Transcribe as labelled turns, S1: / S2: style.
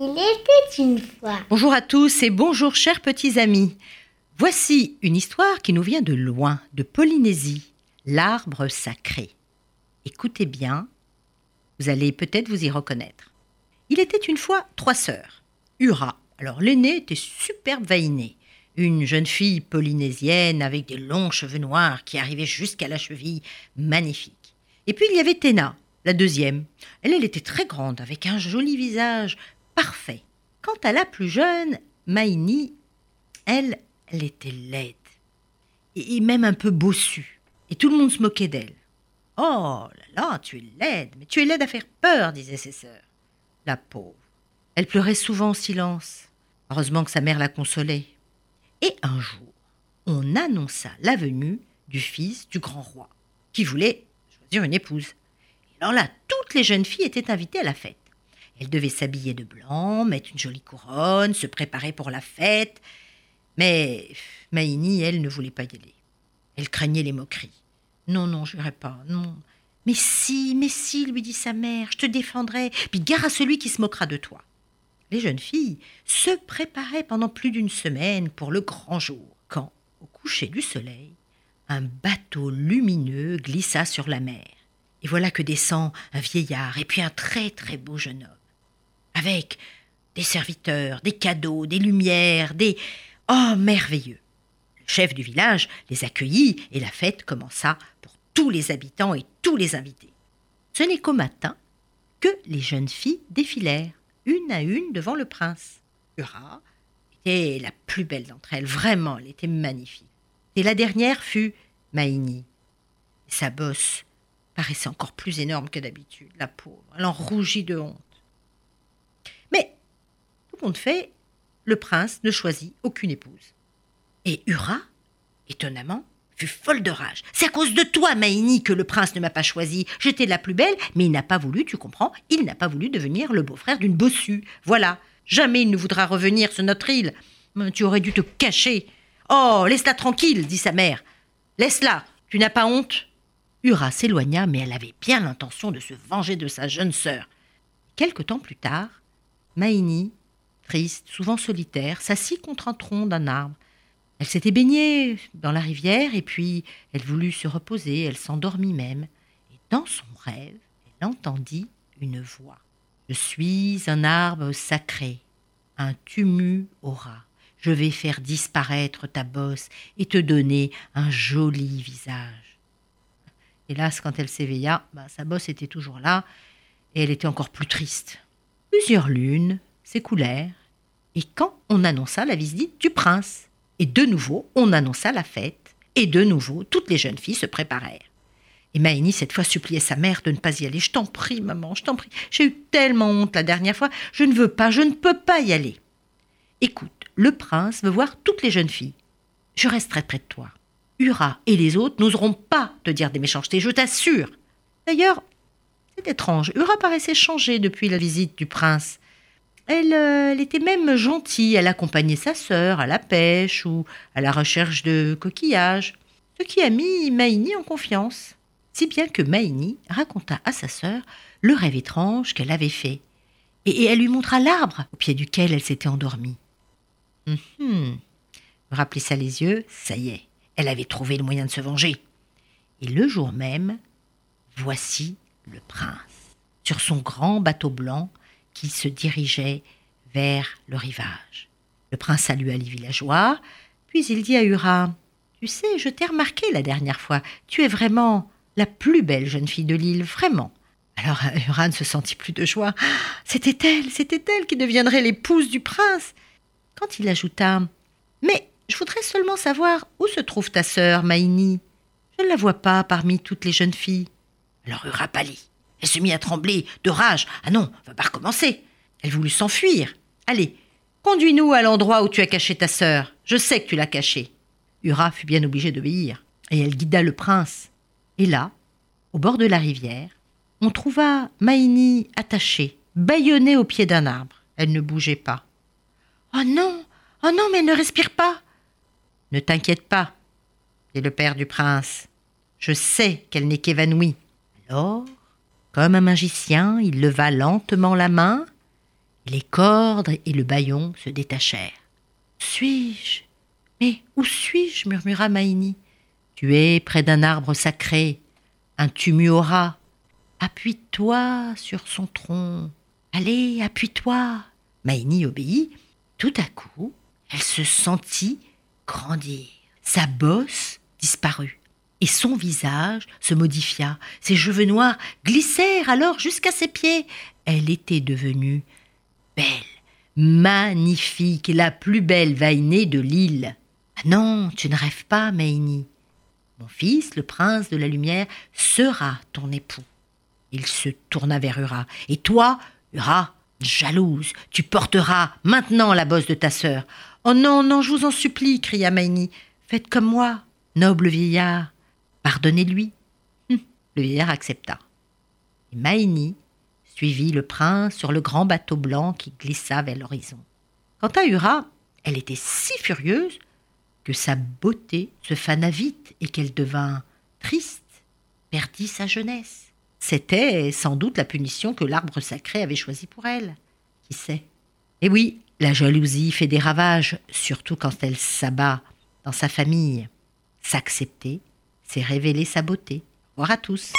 S1: Il était une fois.
S2: Bonjour à tous et bonjour chers petits amis. Voici une histoire qui nous vient de loin, de Polynésie, l'arbre sacré. Écoutez bien, vous allez peut-être vous y reconnaître. Il était une fois trois sœurs. Ura, alors l'aînée était superbe vainée, une jeune fille polynésienne avec des longs cheveux noirs qui arrivaient jusqu'à la cheville, magnifique. Et puis il y avait Tena, la deuxième. Elle, elle était très grande, avec un joli visage, parfait. Quant à la plus jeune, Maïni, elle, elle était laide, et même un peu bossue, et tout le monde se moquait d'elle. Oh là là, tu es laide, mais tu es laide à faire peur, disaient ses sœurs. La pauvre. Elle pleurait souvent en silence. Heureusement que sa mère la consolait. Et un jour, on annonça la venue du fils du grand roi, qui voulait choisir une épouse. Et alors là, toutes les jeunes filles étaient invitées à la fête. Elles devaient s'habiller de blanc, mettre une jolie couronne, se préparer pour la fête. Mais Maïni, elle, ne voulait pas y aller. Elle craignait les moqueries. Non, non, je n'irai pas, non. Mais si, mais si, lui dit sa mère, je te défendrai, puis gare à celui qui se moquera de toi. Les jeunes filles se préparaient pendant plus d'une semaine pour le grand jour, quand, au coucher du soleil, un bateau lumineux glissa sur la mer. Et voilà que descend un vieillard et puis un très très beau jeune homme, avec des serviteurs, des cadeaux, des lumières, des... Oh, merveilleux chef du village les accueillit et la fête commença pour tous les habitants et tous les invités. Ce n'est qu'au matin que les jeunes filles défilèrent, une à une, devant le prince. Ura était la plus belle d'entre elles, vraiment, elle était magnifique. Et la dernière fut Maïni. sa bosse paraissait encore plus énorme que d'habitude, la pauvre, elle en rougit de honte. Mais, tout compte fait, le prince ne choisit aucune épouse. Et Ura, étonnamment, fut folle de rage. C'est à cause de toi, Maïni, que le prince ne m'a pas choisi. J'étais la plus belle, mais il n'a pas voulu, tu comprends, il n'a pas voulu devenir le beau-frère d'une bossue. Voilà. Jamais il ne voudra revenir sur notre île. Tu aurais dû te cacher. Oh, laisse-la tranquille, dit sa mère. Laisse-la, tu n'as pas honte? Ura s'éloigna, mais elle avait bien l'intention de se venger de sa jeune sœur. Quelque temps plus tard, Maïni, triste, souvent solitaire, s'assit contre un tronc d'un arbre. Elle s'était baignée dans la rivière et puis elle voulut se reposer, elle s'endormit même. Et dans son rêve, elle entendit une voix. Je suis un arbre sacré, un tumu aura. Je vais faire disparaître ta bosse et te donner un joli visage. Hélas, quand elle s'éveilla, bah, sa bosse était toujours là et elle était encore plus triste. Plusieurs lunes s'écoulèrent et quand on annonça la visite du prince, et de nouveau, on annonça la fête, et de nouveau, toutes les jeunes filles se préparèrent. Et Maïni, cette fois, suppliait sa mère de ne pas y aller. Je t'en prie, maman, je t'en prie. J'ai eu tellement honte la dernière fois. Je ne veux pas, je ne peux pas y aller. Écoute, le prince veut voir toutes les jeunes filles. Je resterai près de toi. Ura et les autres n'oseront pas te dire des méchancetés, je t'assure. D'ailleurs, c'est étrange. Ura paraissait changer depuis la visite du prince. Euh, elle, était même gentille, elle accompagnait sa sœur à la pêche ou à la recherche de coquillages, ce qui a mis Maïni en confiance. Si bien que Maïni raconta à sa sœur le rêve étrange qu'elle avait fait, et, elle lui montra l'arbre au pied duquel elle s'était endormie. Hum, hum, les yeux, ça y est, elle avait trouvé le moyen de se venger. Et le jour même, voici le prince, sur son grand bateau blanc, qui se dirigeait vers le rivage. Le prince salua les villageois, puis il dit à Ura Tu sais, je t'ai remarqué la dernière fois, tu es vraiment la plus belle jeune fille de l'île, vraiment. Alors Ura ne se sentit plus de joie. C'était elle, c'était elle qui deviendrait l'épouse du prince. Quand il ajouta Mais je voudrais seulement savoir où se trouve ta sœur, Maïni. Je ne la vois pas parmi toutes les jeunes filles. Ura pâlit. Elle se mit à trembler de rage. Ah non, on va pas recommencer. Elle voulut s'enfuir. Allez, conduis-nous à l'endroit où tu as caché ta sœur. Je sais que tu l'as cachée. Ura fut bien obligée d'obéir, et elle guida le prince. Et là, au bord de la rivière, on trouva Maïni attachée, bâillonnée au pied d'un arbre. Elle ne bougeait pas. Oh non Oh non, mais elle ne respire pas Ne t'inquiète pas. dit le père du prince. Je sais qu'elle n'est qu'évanouie. Alors, comme un magicien, il leva lentement la main, les cordes et le bâillon se détachèrent. Suis-je? Mais où suis-je? murmura Maïni. Tu es près d'un arbre sacré, un tumuora. Appuie-toi sur son tronc. Allez, appuie-toi. Maïni obéit. Tout à coup, elle se sentit grandir. Sa bosse disparut et son visage se modifia. Ses cheveux noirs glissèrent alors jusqu'à ses pieds. Elle était devenue belle, magnifique, la plus belle vainée de l'île. Ah non, tu ne rêves pas, Maïni. Mon fils, le prince de la lumière, sera ton époux. Il se tourna vers Ura. Et toi, Ura, jalouse, tu porteras maintenant la bosse de ta sœur. Oh non, non, je vous en supplie, cria Maïni. Faites comme moi, noble vieillard. Pardonnez-lui. Hum, le vieillard accepta. Et Maïni suivit le prince sur le grand bateau blanc qui glissa vers l'horizon. Quant à Ura, elle était si furieuse que sa beauté se fana vite et qu'elle devint triste, perdit sa jeunesse. C'était sans doute la punition que l'arbre sacré avait choisie pour elle. Qui sait? Et oui, la jalousie fait des ravages, surtout quand elle s'abat dans sa famille. S'accepter, c'est révéler sa beauté. Au revoir à tous.